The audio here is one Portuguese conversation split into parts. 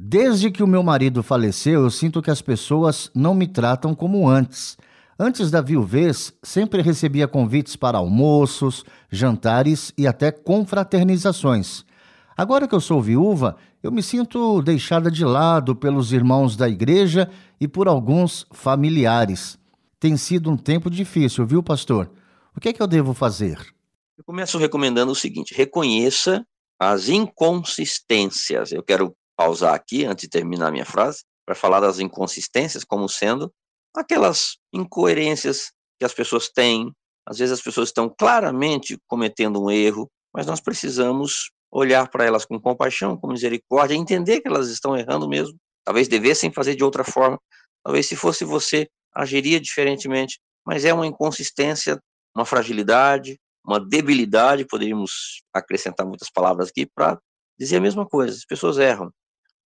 Desde que o meu marido faleceu, eu sinto que as pessoas não me tratam como antes. Antes da viuvez, sempre recebia convites para almoços, jantares e até confraternizações. Agora que eu sou viúva, eu me sinto deixada de lado pelos irmãos da igreja e por alguns familiares. Tem sido um tempo difícil, viu, pastor? O que é que eu devo fazer? Eu começo recomendando o seguinte: reconheça as inconsistências. Eu quero pausar aqui antes de terminar minha frase para falar das inconsistências como sendo aquelas incoerências que as pessoas têm. Às vezes as pessoas estão claramente cometendo um erro, mas nós precisamos olhar para elas com compaixão, com misericórdia, entender que elas estão errando mesmo. Talvez devessem fazer de outra forma. Talvez se fosse você, agiria diferentemente. Mas é uma inconsistência, uma fragilidade, uma debilidade, poderíamos acrescentar muitas palavras aqui para dizer a mesma coisa. As pessoas erram.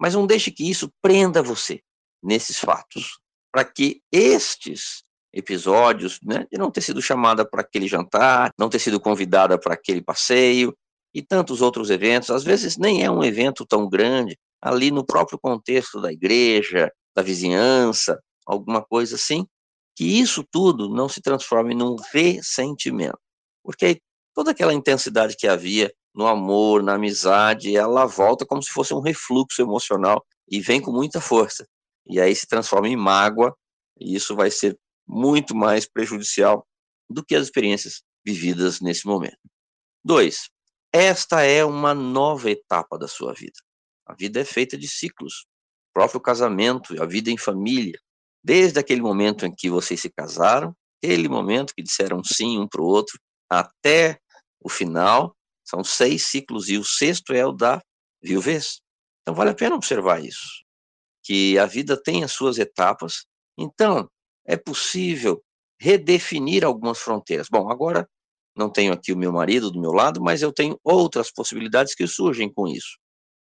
Mas não deixe que isso prenda você nesses fatos, para que estes episódios, né, de não ter sido chamada para aquele jantar, não ter sido convidada para aquele passeio e tantos outros eventos, às vezes nem é um evento tão grande, ali no próprio contexto da igreja, da vizinhança, alguma coisa assim, que isso tudo não se transforme num ressentimento. Porque toda aquela intensidade que havia no amor, na amizade, ela volta como se fosse um refluxo emocional e vem com muita força. E aí se transforma em mágoa, e isso vai ser muito mais prejudicial do que as experiências vividas nesse momento. Dois, esta é uma nova etapa da sua vida. A vida é feita de ciclos. O próprio casamento, a vida em família. Desde aquele momento em que vocês se casaram, aquele momento que disseram sim um para o outro, até o final, são seis ciclos e o sexto é o da viuvez. Então vale a pena observar isso, que a vida tem as suas etapas. Então é possível redefinir algumas fronteiras. Bom, agora não tenho aqui o meu marido do meu lado, mas eu tenho outras possibilidades que surgem com isso.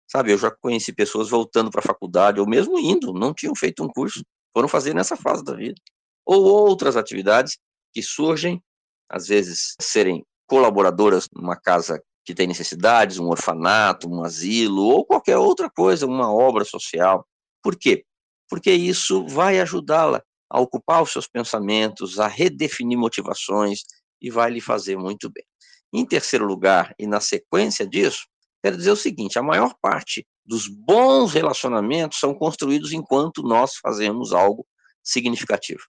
Sabe, eu já conheci pessoas voltando para a faculdade, ou mesmo indo, não tinham feito um curso, foram fazer nessa fase da vida. Ou outras atividades que surgem, às vezes serem colaboradoras numa casa que tem necessidades, um orfanato, um asilo ou qualquer outra coisa, uma obra social. Por quê? Porque isso vai ajudá-la a ocupar os seus pensamentos, a redefinir motivações e vai lhe fazer muito bem. Em terceiro lugar, e na sequência disso, quero dizer o seguinte: a maior parte dos bons relacionamentos são construídos enquanto nós fazemos algo significativo.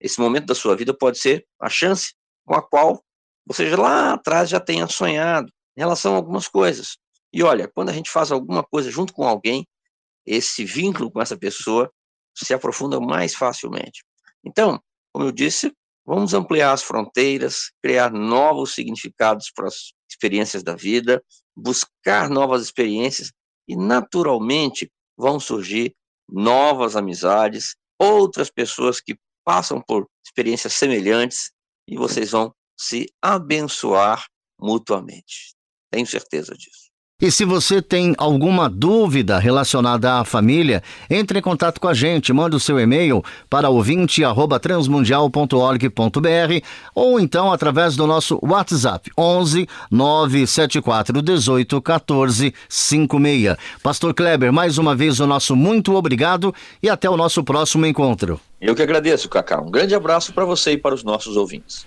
Esse momento da sua vida pode ser a chance com a qual você lá atrás já tenha sonhado, em relação a algumas coisas. E olha, quando a gente faz alguma coisa junto com alguém, esse vínculo com essa pessoa se aprofunda mais facilmente. Então, como eu disse, vamos ampliar as fronteiras, criar novos significados para as experiências da vida, buscar novas experiências e, naturalmente, vão surgir novas amizades, outras pessoas que passam por experiências semelhantes e vocês vão se abençoar mutuamente. Tenho certeza disso. E se você tem alguma dúvida relacionada à família, entre em contato com a gente, manda o seu e-mail para ouvinte@transmundial.org.br ou então através do nosso WhatsApp 11 974 18 14 56. Pastor Kleber, mais uma vez o nosso muito obrigado e até o nosso próximo encontro. Eu que agradeço, Cacá. Um grande abraço para você e para os nossos ouvintes.